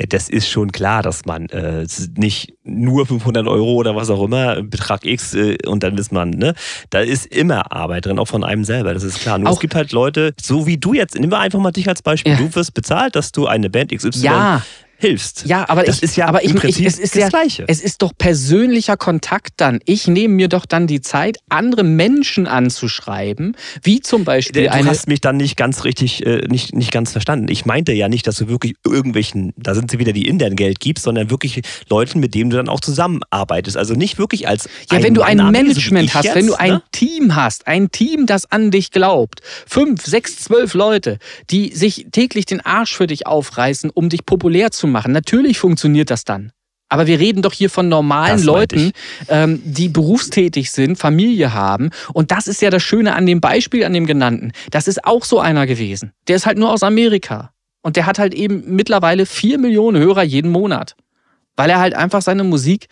Das ist schon klar, dass man äh, nicht nur 500 Euro oder was auch immer, Betrag X äh, und dann ist man, ne? Da ist immer Arbeit drin, auch von einem selber, das ist klar. Nur Auch- es gibt halt Leute, so wie du jetzt, nimm mal einfach mal dich als Beispiel. Ja. Du wirst bezahlt, dass du eine Band XY Ja. Hilfst. Ja, aber das ich, ist ja aber ich, im Prinzip ich, es ist das ja, Gleiche. Es ist doch persönlicher Kontakt dann. Ich nehme mir doch dann die Zeit, andere Menschen anzuschreiben, wie zum Beispiel Du eine. hast mich dann nicht ganz richtig, äh, nicht, nicht ganz verstanden. Ich meinte ja nicht, dass du wirklich irgendwelchen, da sind sie wieder, die in deren Geld gibst, sondern wirklich Leuten, mit denen du dann auch zusammenarbeitest. Also nicht wirklich als Ja, wenn du ein so wie Management ich hast, jetzt, wenn du ein ne? Team hast, ein Team, das an dich glaubt, fünf, sechs, zwölf Leute, die sich täglich den Arsch für dich aufreißen, um dich populär zu machen, natürlich funktioniert das dann. Aber wir reden doch hier von normalen Das Leuten, ähm, die berufstätig sind, Familie haben. Und das ist ja das Schöne an dem Beispiel, an dem genannten. Das ist auch so einer gewesen. Der ist halt nur aus Amerika. Und der hat halt eben mittlerweile vier Millionen Hörer jeden Monat. Weil er halt einfach seine Musik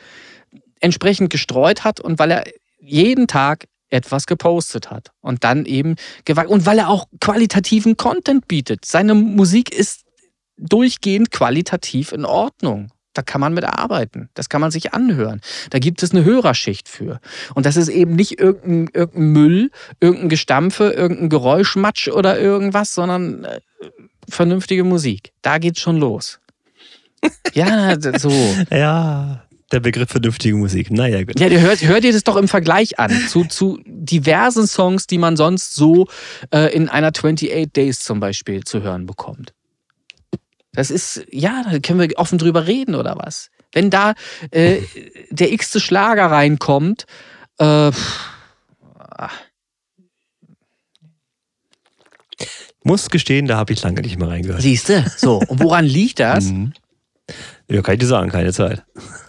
entsprechend gestreut hat und weil er jeden Tag etwas gepostet hat und dann eben gewagt und weil er auch qualitativen Content bietet. Seine Musik ist durchgehend qualitativ in Ordnung. Da kann man mit arbeiten. Das kann man sich anhören. Da gibt es eine Hörerschicht für. Und das ist eben nicht irgendein, irgendein Müll, irgendein Gestampfe, irgendein Geräuschmatsch oder irgendwas, sondern äh, vernünftige Musik. Da geht's schon los. Ja, so. Ja, der Begriff vernünftige Musik. Naja, gut. Ja, hört, hört ihr das doch im Vergleich an zu, zu diversen Songs, die man sonst so äh, in einer 28 Days zum Beispiel zu hören bekommt. Das ist, ja, da können wir offen drüber reden oder was. Wenn da äh, der x-te Schlager reinkommt, äh, Muss gestehen, da habe ich lange nicht mehr reingehört. siehst du, so. Und woran liegt das? Mhm. Ja, kann ich dir sagen, keine Zeit.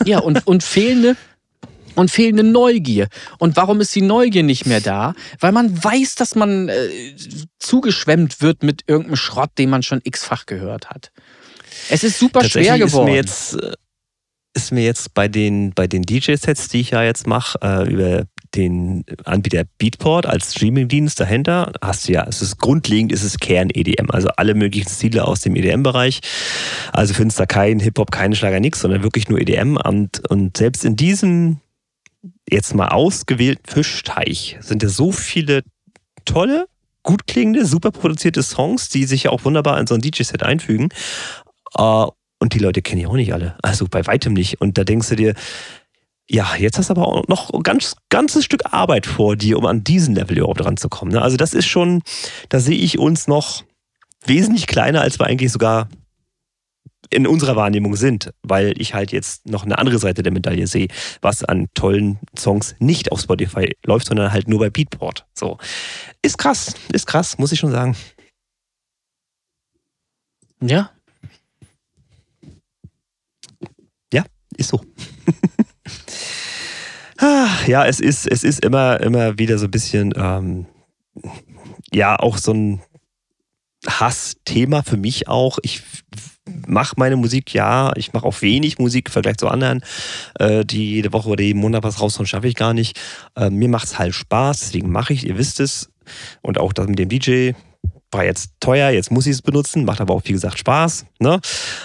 Ja, und, und fehlende und fehlende Neugier. Und warum ist die Neugier nicht mehr da? Weil man weiß, dass man äh, zugeschwemmt wird mit irgendeinem Schrott, den man schon x-fach gehört hat. Es ist super schwer geworden. Ist mir jetzt, äh, ist mir jetzt bei den, bei den DJ-Sets, die ich ja jetzt mache, äh, über den Anbieter Beatport als Streamingdienst dahinter, hast du ja, es ist grundlegend, ist es Kern-EDM, also alle möglichen Stile aus dem EDM-Bereich. Also findest da kein Hip-Hop, keine Schlager, nix, sondern wirklich nur EDM. Und, und selbst in diesem jetzt mal ausgewählten Fischteich sind ja so viele tolle, gut klingende, super produzierte Songs, die sich ja auch wunderbar in so ein DJ-Set einfügen. Äh, und die Leute kenne ich auch nicht alle. Also bei weitem nicht. Und da denkst du dir, ja, jetzt hast du aber auch noch ein ganz, ganzes Stück Arbeit vor dir, um an diesen Level überhaupt ranzukommen. Ne? Also das ist schon, da sehe ich uns noch wesentlich kleiner, als wir eigentlich sogar in unserer Wahrnehmung sind, weil ich halt jetzt noch eine andere Seite der Medaille sehe, was an tollen Songs nicht auf Spotify läuft, sondern halt nur bei Beatport. So. Ist krass, ist krass, muss ich schon sagen. ja, Ist so. Ah, ja, es ist, es ist immer, immer wieder so ein bisschen, ähm, ja, auch so ein Hassthema für mich auch. Ich mache meine Musik, ja, ich mache auch wenig Musik im Vergleich zu anderen, äh, die jede Woche oder jeden Monat was raushauen, schaffe ich gar nicht. Äh, mir macht es halt Spaß, deswegen mache ich, ihr wisst es. Und auch das mit dem DJ war jetzt teuer, jetzt muss ich es benutzen, macht aber auch, wie gesagt, Spaß. Ne?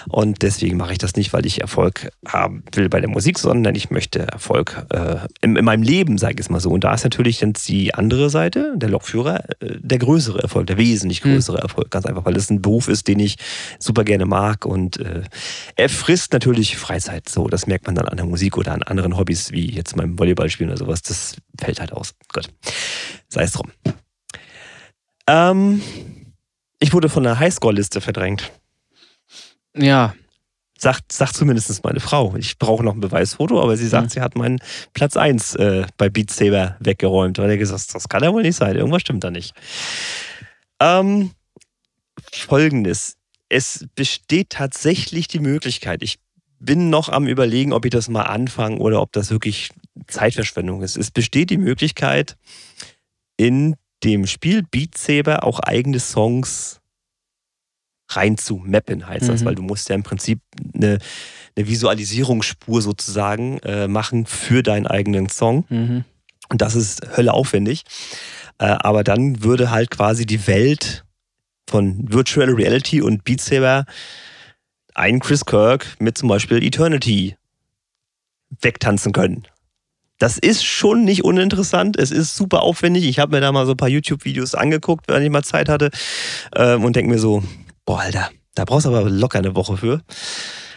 Und deswegen mache ich das nicht, weil ich Erfolg haben will bei der Musik, sondern ich möchte Erfolg äh, in, in meinem Leben, sage ich es mal so. Und da ist natürlich dann die andere Seite, der Lokführer, äh, der größere Erfolg, der wesentlich Hm. größere Erfolg. Ganz einfach, weil es ein Beruf ist, den ich super gerne mag. Und äh, er frisst natürlich Freizeit. So, das merkt man dann an der Musik oder an anderen Hobbys, wie jetzt beim Volleyballspielen oder sowas. Das fällt halt aus. Gut. Sei es drum. Ähm, ich wurde von der Highscore-Liste verdrängt. ja, Sagt, sagt zumindest meine Frau. Ich brauche noch ein Beweisfoto, aber sie sagt, Mhm. sie hat meinen Platz 1 äh, bei Beat Saber weggeräumt. Weil er gesagt hat, das kann ja wohl nicht sein. Irgendwas stimmt da nicht. Ähm, folgendes. Es besteht tatsächlich die Möglichkeit, ich bin noch am Überlegen, ob ich das mal anfange oder ob das wirklich Zeitverschwendung ist. Es besteht die Möglichkeit, in dem Spiel Beat Saber auch eigene Songs rein zu mappen, heißt das, Mhm. weil du musst ja im Prinzip eine, eine Visualisierungsspur sozusagen äh, machen für deinen eigenen Song. Mhm. Und das ist Hölle aufwendig. Äh, aber dann würde halt quasi die Welt von Virtual Reality und Beat Saber einen Chris Kirk mit zum Beispiel Eternity wegtanzen können. Das ist schon nicht uninteressant. Es ist super aufwendig. Ich habe mir da mal so ein paar YouTube-Videos angeguckt, wenn ich mal Zeit hatte. Ähm, und denke mir so, boah, Alter, da brauchst du aber locker eine Woche für.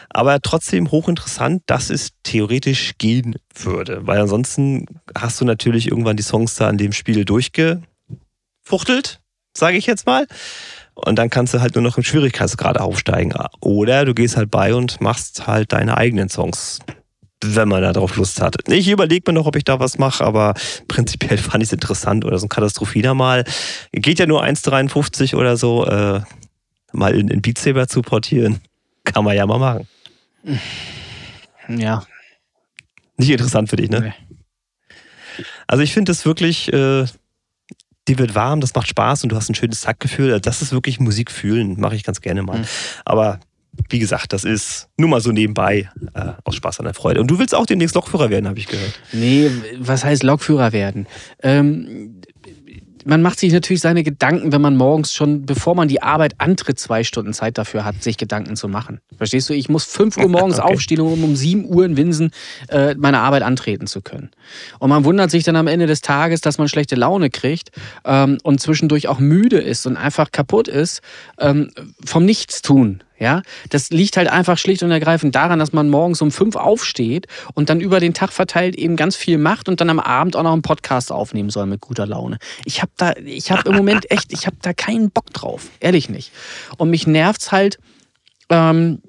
Aber trotzdem hochinteressant, dass es theoretisch gehen würde. Weil ansonsten hast du natürlich irgendwann die Songs da an dem Spiel durchgefuchtelt, sage ich jetzt mal. Und dann kannst du halt nur noch im Schwierigkeitsgrad aufsteigen. Oder du gehst halt bei und machst halt deine eigenen Songs, wenn man da drauf Lust hat. Ich überlege mir noch, ob ich da was mache, aber prinzipiell fand ich es interessant. Oder so ein Katastrophiner mal. Geht ja nur 1,53 oder so. Äh, mal in, in Beat Saber zu portieren. Kann man ja mal machen. Ja. Nicht interessant für dich, ne? Nee. Also ich finde das wirklich, äh, die wird warm, das macht Spaß und du hast ein schönes Taktgefühl. Also Das ist wirklich Musik fühlen, mache ich ganz gerne mal. Mhm. Aber wie gesagt, das ist nur mal so nebenbei äh, aus Spaß an der Freude. Und du willst auch demnächst Lokführer werden, habe ich gehört. Nee, was heißt Lokführer werden? Ähm, man macht sich natürlich seine Gedanken, wenn man morgens schon, bevor man die Arbeit antritt, zwei Stunden Zeit dafür hat, sich Gedanken zu machen. Verstehst du? Ich muss 5 Uhr morgens Okay. aufstehen, um um 7 Uhr in Winsen äh, meine Arbeit antreten zu können. Und man wundert sich dann am Ende des Tages, dass man schlechte Laune kriegt ähm, und zwischendurch auch müde ist und einfach kaputt ist ähm, vom Nichtstun. Ja, das liegt halt einfach schlicht und ergreifend daran, dass man morgens um fünf aufsteht und dann über den Tag verteilt eben ganz viel macht und dann am Abend auch noch einen Podcast aufnehmen soll mit guter Laune. Ich habe da, ich habe im Moment echt, ich habe da keinen Bock drauf, ehrlich nicht. Und mich nervt's halt. Ähm,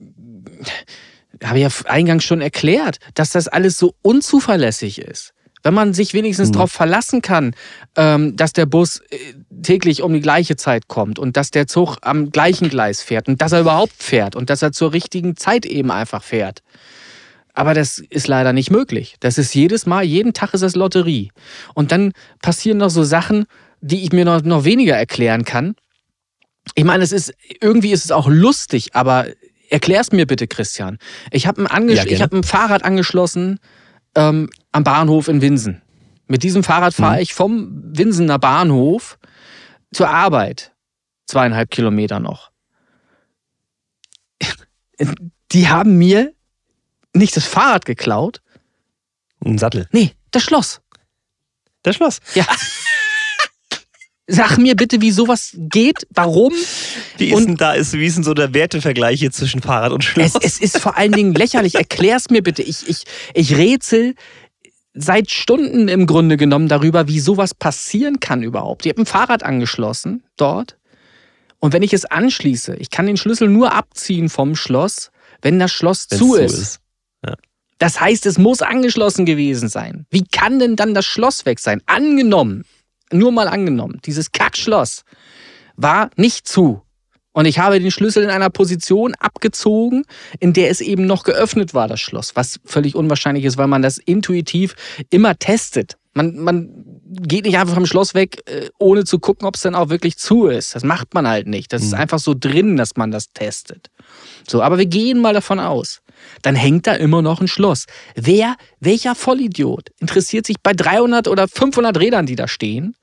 habe ich ja eingangs schon erklärt, dass das alles so unzuverlässig ist. Wenn man sich wenigstens Mhm. darauf verlassen kann, ähm, dass der Bus äh, täglich um die gleiche Zeit kommt und dass der Zug am gleichen Gleis fährt und dass er überhaupt fährt und dass er zur richtigen Zeit eben einfach fährt. Aber das ist leider nicht möglich. Das ist jedes Mal, jeden Tag ist es Lotterie. Und dann passieren noch so Sachen, die ich mir noch, noch weniger erklären kann. Ich meine, es ist, irgendwie ist es auch lustig, aber erklär's mir bitte, Christian. Ich habe ein, Ange Ja, ich hab ein Fahrrad angeschlossen ähm, am Bahnhof in Winsen. Mit diesem Fahrrad fahre Mhm. ich vom Winsener Bahnhof zur Arbeit. Zweieinhalb Kilometer noch. Die haben mir nicht das Fahrrad geklaut, Ein Sattel. nee, das Schloss. Das Schloss. Ja. Sag mir bitte, wie sowas geht, warum? Wie ist Und- denn da, ist, wie ist denn so der Wertevergleich hier zwischen Fahrrad und Schloss? Es, es ist vor allen Dingen lächerlich. Erklär's mir bitte. Ich, ich, ich rätsel seit Stunden im Grunde genommen darüber, wie sowas passieren kann überhaupt. Ich habe ein Fahrrad angeschlossen dort. Und wenn ich es anschließe, ich kann den Schlüssel nur abziehen vom Schloss, wenn das Schloss Wenn's zu so ist. Das heißt, es muss angeschlossen gewesen sein. Wie kann denn dann das Schloss weg sein? Angenommen, nur mal angenommen, dieses Kackschloss war nicht zu. Und ich habe den Schlüssel in einer Position abgezogen, in der es eben noch geöffnet war, das Schloss. Was völlig unwahrscheinlich ist, weil man das intuitiv immer testet. Man, man geht nicht einfach vom Schloss weg, äh, ohne zu gucken, ob es dann auch wirklich zu ist. Das macht man halt nicht. Das ist Mhm. einfach so drin, dass man das testet. So, aber wir gehen mal davon aus. Dann hängt da immer noch ein Schloss. Wer, welcher Vollidiot interessiert sich bei 300 oder 500 Rädern, die da stehen,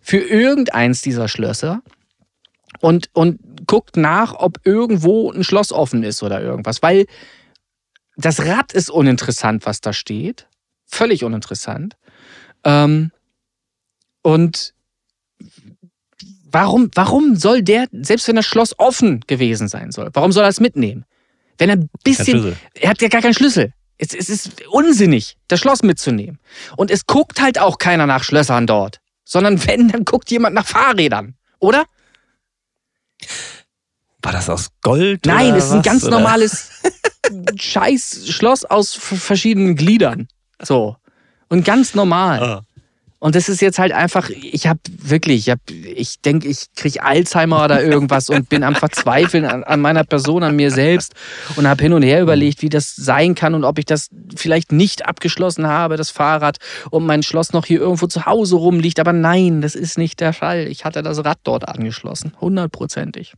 für irgendeins dieser Schlösser und, und guckt nach, ob irgendwo ein Schloss offen ist oder irgendwas? Weil das Rad ist uninteressant, was da steht. Völlig uninteressant. Ähm, und warum, warum soll der, selbst wenn das Schloss offen gewesen sein soll, warum soll er es mitnehmen? Wenn er ein bisschen er hat ja gar keinen Schlüssel. Es, es ist unsinnig, das Schloss mitzunehmen. Und es guckt halt auch keiner nach Schlössern dort. Sondern wenn, dann guckt jemand nach Fahrrädern. Oder? War das aus Gold? Nein, es ist ein ganz oder? normales scheiß Schloss aus verschiedenen Gliedern. So. Und ganz normal. Ah. Und das ist jetzt halt einfach, ich habe wirklich, ich, hab, ich denke, ich kriege Alzheimer oder irgendwas und bin am Verzweifeln an, an meiner Person, an mir selbst und habe hin und her überlegt, wie das sein kann und ob ich das vielleicht nicht abgeschlossen habe, das Fahrrad, und mein Schloss noch hier irgendwo zu Hause rumliegt. Aber nein, das ist nicht der Fall. Ich hatte das Rad dort angeschlossen, hundertprozentig.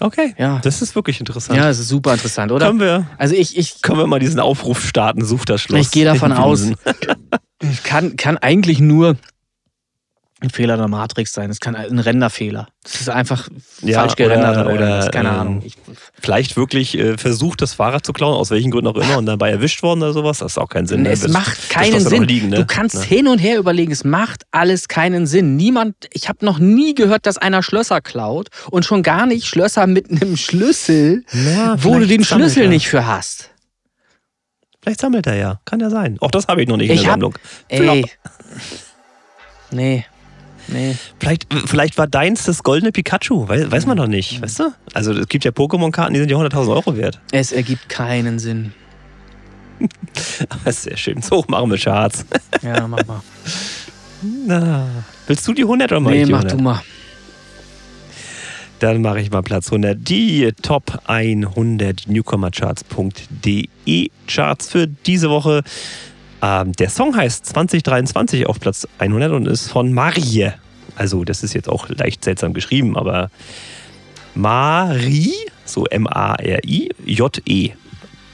Okay, Ja. das ist wirklich interessant. Ja, es ist super interessant, oder? Können wir, Also ich, ich, können wir mal diesen Aufruf starten, such das Schloss. Ich gehe davon aus. Winsen. kann, kann eigentlich nur ein Fehler der Matrix sein. Es kann ein Renderfehler. Das ist einfach Ja, falsch gerendert oder- oder, oder, irgendwas. keine ähm, Ahnung. Ich, Vielleicht wirklich äh, versucht, das Fahrrad zu klauen, aus welchen Gründen auch immer, und dabei erwischt worden oder sowas. Das ist auch keinen Sinn. ne? es Das- macht keinen Sinn. Liegen, ne? Du kannst Ja. hin und her überlegen, es macht alles keinen Sinn. Niemand, ich habe noch nie gehört, dass einer Schlösser klaut und schon gar nicht Schlösser mit einem Schlüssel, Ja, wo du den Schlüssel nicht für hast. Vielleicht sammelt er ja. Kann ja sein. Auch das habe ich noch nicht in Ich der hab- Sammlung. Ey. Nee. Nee. Vielleicht, vielleicht war deins das goldene Pikachu. Weiß, weiß man doch nicht. Weißt du? Also es gibt ja Pokémon-Karten, die sind ja 100.000 Euro wert. Es ergibt keinen Sinn. Das ist sehr schön. So machen wir Charts. Ja, mach mal. Na, willst du die 100 oder mach nee, ich die mach 100? du mal. Dann mache ich mal Platz 100. Die Top 100 Newcomercharts.de Charts für diese Woche. Ähm, der Song heißt 2023 auf Platz 100 und ist von Marie. Also, das ist jetzt auch leicht seltsam geschrieben, aber Marie, so M-A-R-I, J-E.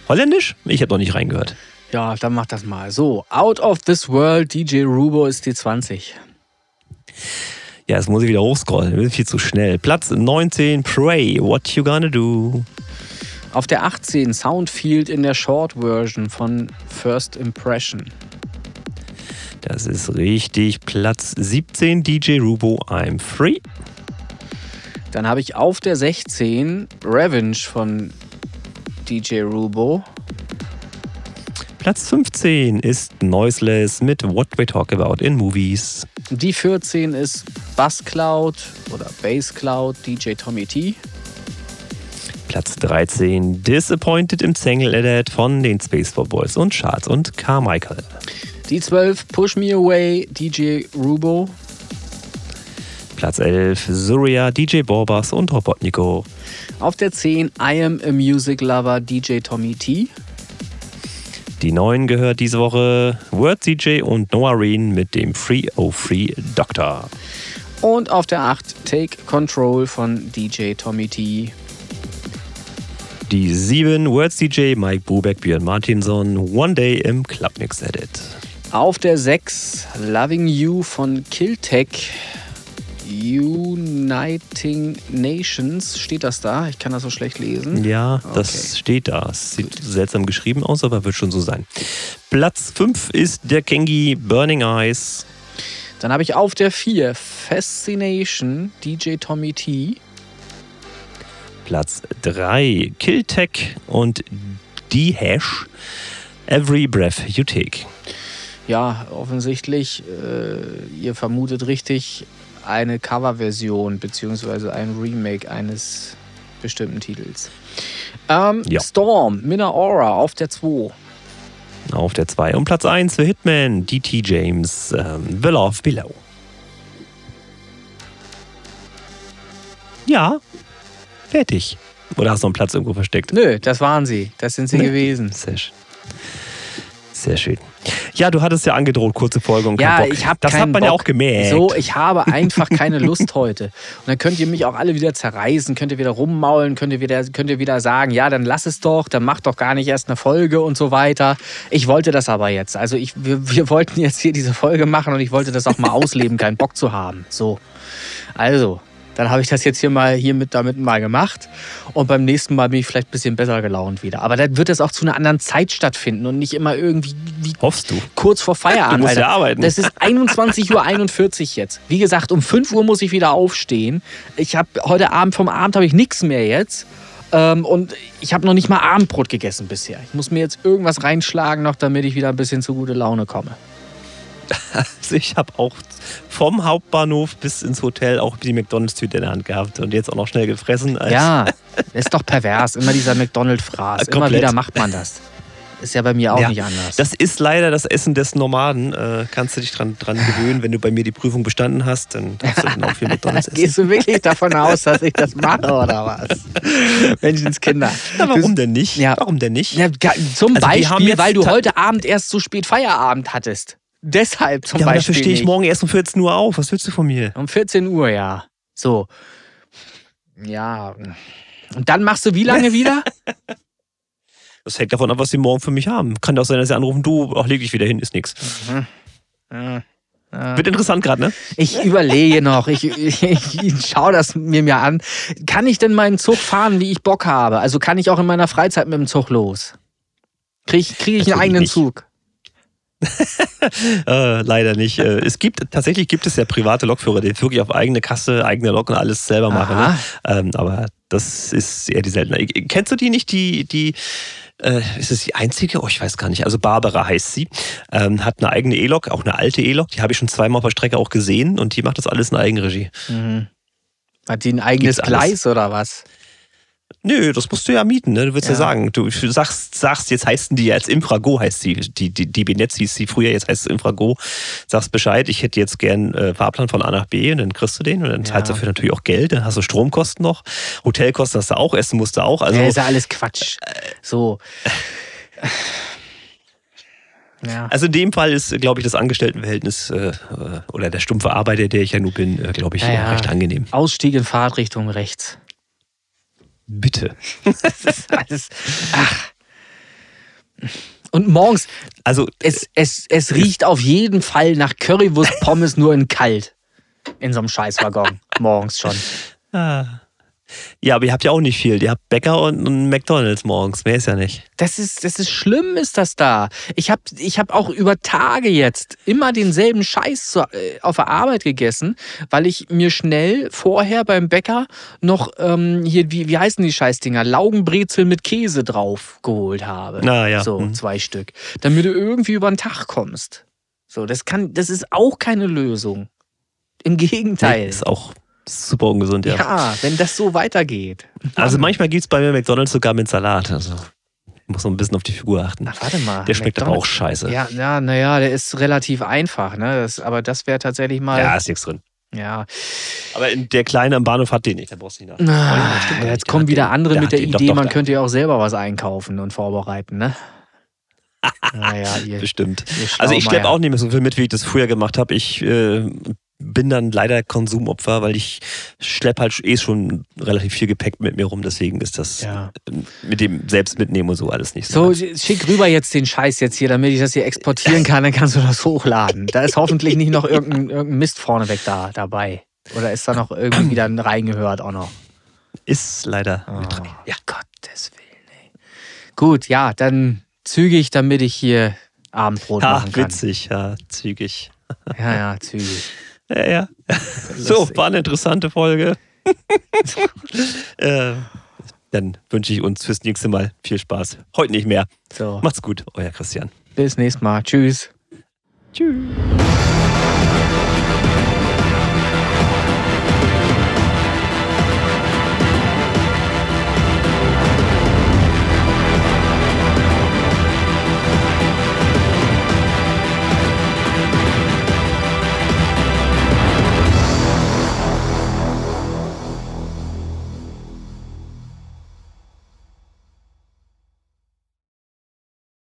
Holländisch? Ich habe noch nicht reingehört. Ja, dann mach das mal. So, Out of This World, DJ Rubo ist die 20. Ja, jetzt muss ich wieder hochscrollen. Ich bin viel zu schnell. Platz 19, Pray, What You Gonna Do? Auf der 18 Soundfield in der Short Version von First Impression. Das ist richtig. Platz 17, DJ Rubo, I'm Free. Dann habe ich auf der 16 Revenge von DJ Rubo. Platz 15 ist Noiseless mit What We Talk About in Movies. Die 14 ist Bass Cloud oder Bass Cloud DJ Tommy T. Platz 13 Disappointed im Single Edit von den Spaceball Boys und Charles und Carmichael. Die 12 Push Me Away DJ Rubo. Platz 11 Surya, DJ Borbas und Robotnico. Auf der 10 I Am a Music Lover DJ Tommy T. Die 9 gehört diese Woche Word DJ und Noah Reen mit dem Free O Free Doctor. Und auf der 8 Take Control von DJ Tommy T. Die 7 Words DJ Mike Bubeck, Björn Martinson, One Day im Clubmix Edit. Auf der 6 Loving You von Killtech. Uniting Nations. Steht das da? Ich kann das so schlecht lesen. Ja, das Okay. steht da. Es sieht seltsam geschrieben aus, aber wird schon so sein. Platz 5 ist der Kengi Burning Eyes. Dann habe ich auf der 4 Fascination DJ Tommy T. Platz 3 Killtech und D-Hash Every Breath You Take. Ja, offensichtlich, äh, ihr vermutet richtig, eine Coverversion beziehungsweise ein Remake eines bestimmten Titels. Ähm, Ja. Storm, Minna Aura auf der 2. Auf der 2 und Platz 1 für Hitman, DT James, ähm, The Love Below. Ja, fertig. Oder hast du noch einen Platz irgendwo versteckt? Nö, das waren sie. Das sind sie Nee. gewesen. Sehr schön. Sehr schön. Ja, du hattest ja angedroht, kurze Folge und Ja, ich habe Das hat man Bock. ja auch gemerkt. So, ich habe einfach keine Lust heute. Und dann könnt ihr mich auch alle wieder zerreißen, könnt ihr wieder rummaulen, könnt ihr wieder, könnt ihr wieder sagen, ja, dann lass es doch, dann mach doch gar nicht erst eine Folge und so weiter. Ich wollte das aber jetzt. Also ich, wir, wir wollten jetzt hier diese Folge machen und ich wollte das auch mal ausleben, keinen Bock zu haben. So. Also, dann habe ich das jetzt hier mal hiermit damit mal gemacht. Und beim nächsten Mal bin ich vielleicht ein bisschen besser gelaunt wieder. Aber dann wird das auch zu einer anderen Zeit stattfinden und nicht immer irgendwie wie Hoffst du? kurz vor Feierabend. Du musst ja Alter. arbeiten. Das ist 21.41 Uhr jetzt. Wie gesagt, um 5 Uhr muss ich wieder aufstehen. Ich habe heute Abend vom Abend habe ich nichts mehr jetzt. Ähm, und ich habe noch nicht mal Abendbrot gegessen bisher. Ich muss mir jetzt irgendwas reinschlagen noch, damit ich wieder ein bisschen zu gute Laune komme. Also ich habe auch vom Hauptbahnhof bis ins Hotel auch die McDonalds-Tüte in der Hand gehabt und jetzt auch noch schnell gefressen. Ja, ist doch pervers. Immer dieser McDonald-Fraß. Immer wieder macht man das. Ist ja bei mir auch Ja, nicht anders. Das ist leider das Essen des Nomaden. Äh, kannst du dich dran, dran gewöhnen, wenn du bei mir die Prüfung bestanden hast, dann darfst du dann auch viel McDonalds essen. Gehst du wirklich davon aus, dass ich das mache oder was? Menschenskinder. Ja, warum denn nicht? Ja. Warum denn nicht? Ja, zum Also Beispiel, weil du heute Abend erst so spät Feierabend hattest. Deshalb zum ja, aber Beispiel. dafür stehe ich nicht. morgen erst um 14 Uhr auf. Was willst du von mir? Um 14 Uhr, ja. So. Ja. Und dann machst du wie lange wieder? Das hängt davon ab, was sie morgen für mich haben. Kann doch sein, dass sie anrufen, du, ach, leg dich wieder hin, ist nix. Ja. Wird interessant gerade, ne? Ich überlege noch, ich, ich, ich schaue das mir mir an. Kann ich denn meinen Zug fahren, wie ich Bock habe? Also kann ich auch in meiner Freizeit mit dem Zug los? Kriege ich, krieg ich einen eigenen nicht. Zug? Äh, leider nicht. Äh, es gibt, tatsächlich gibt es ja private Lokführer, die wirklich auf eigene Kasse, eigene Lok und alles selber machen. Ne? Ähm, aber das ist eher die Seltenheit. Kennst du die nicht, die, die, äh, ist es die einzige? Oh, ich weiß gar nicht. Also Barbara heißt sie. Ähm, hat eine eigene E-Lok, auch eine alte E-Lok. Die habe ich schon zweimal auf der Strecke auch gesehen und die macht das alles in Eigenregie. Mhm. Hat die ein eigenes. Gleis oder was? Nö, das musst du ja mieten, ne? Du willst ja, Ja. sagen. Du sagst, sagst, jetzt heißen die ja jetzt Infrago, heißt sie. Die, die, die Binetz hieß sie früher, jetzt heißt es Infrago. Sagst Bescheid, ich hätte jetzt gern äh, Fahrplan von A nach B und dann kriegst du den und dann Ja. zahlst du dafür natürlich auch Geld, dann hast du Stromkosten noch, Hotelkosten hast du auch, Essen musst du auch. Also ja, ist ja alles Quatsch. So. Ja. Also in dem Fall ist, glaube ich, das Angestelltenverhältnis äh, äh, oder der stumpfe Arbeiter, der ich ja nun bin, äh, glaube ich, Ja, ja. recht angenehm. Ausstieg in Fahrtrichtung rechts. Bitte. Das ist alles. Ach. Und morgens, Also es, es, es riecht auf jeden Fall nach Currywurst Pommes nur in kalt. In so einem Scheißwaggon. Morgens schon. ah. Ja, aber ihr habt ja auch nicht viel. Ihr habt Bäcker und, und McDonalds morgens. Mehr ist ja nicht. Das ist, das ist schlimm, ist das da. Ich habe ich hab auch über Tage jetzt immer denselben Scheiß äh, auf der Arbeit gegessen, weil ich mir schnell vorher beim Bäcker noch ähm, hier, wie, wie heißen die Scheißdinger? Laugenbrezel mit Käse drauf geholt habe. Na ja. So, Hm. zwei Stück. Damit du irgendwie über den Tag kommst. So, das kann, das ist auch keine Lösung. Im Gegenteil. Nee, ist auch super ungesund, ja. ja. wenn das so weitergeht. Also manchmal gibt es bei mir McDonalds sogar mit Salat. Also muss man ein bisschen auf die Figur achten. Ach, warte mal. Der schmeckt aber auch McDonald's- scheiße. Ja, ja, naja, der ist relativ einfach, ne? Das, aber das wäre tatsächlich mal. Ja, ist nichts drin. ja. Aber in der Kleine am Bahnhof hat den nicht, da brauchst du nicht nach. Ah, gar jetzt kommen wieder den. andere Der mit der den. Doch, Idee, doch, man könnte ja auch selber was einkaufen und vorbereiten, ne? naja, ihr, Bestimmt. ihr Also ich schleppe auch nicht mehr so viel mit, wie ich das früher gemacht habe. Ich äh, bin dann leider Konsumopfer, weil ich schleppe halt eh schon relativ viel Gepäck mit mir rum. Deswegen ist das Ja. mit dem selbst mitnehmen und so alles nicht so. So, schick rüber jetzt den Scheiß jetzt hier, damit ich das hier exportieren kann, dann kannst du das hochladen. Da ist hoffentlich nicht noch irgendein, irgendein Mist vorneweg da dabei. Oder ist da noch irgendwie wieder reingehört auch noch? Ist leider Oh, mit drin. Ja. Gottes Willen, ey. Gut, ja, dann zügig, damit ich hier Abendbrot Ha, machen kann. witzig, ja, zügig. Ja, ja, zügig. Ja, ja. So, war eine interessante Folge. äh, dann wünsche ich uns fürs nächste Mal viel Spaß. Heute nicht mehr. So, Macht's gut, euer Christian. bis nächstes Mal. Tschüss. Tschüss.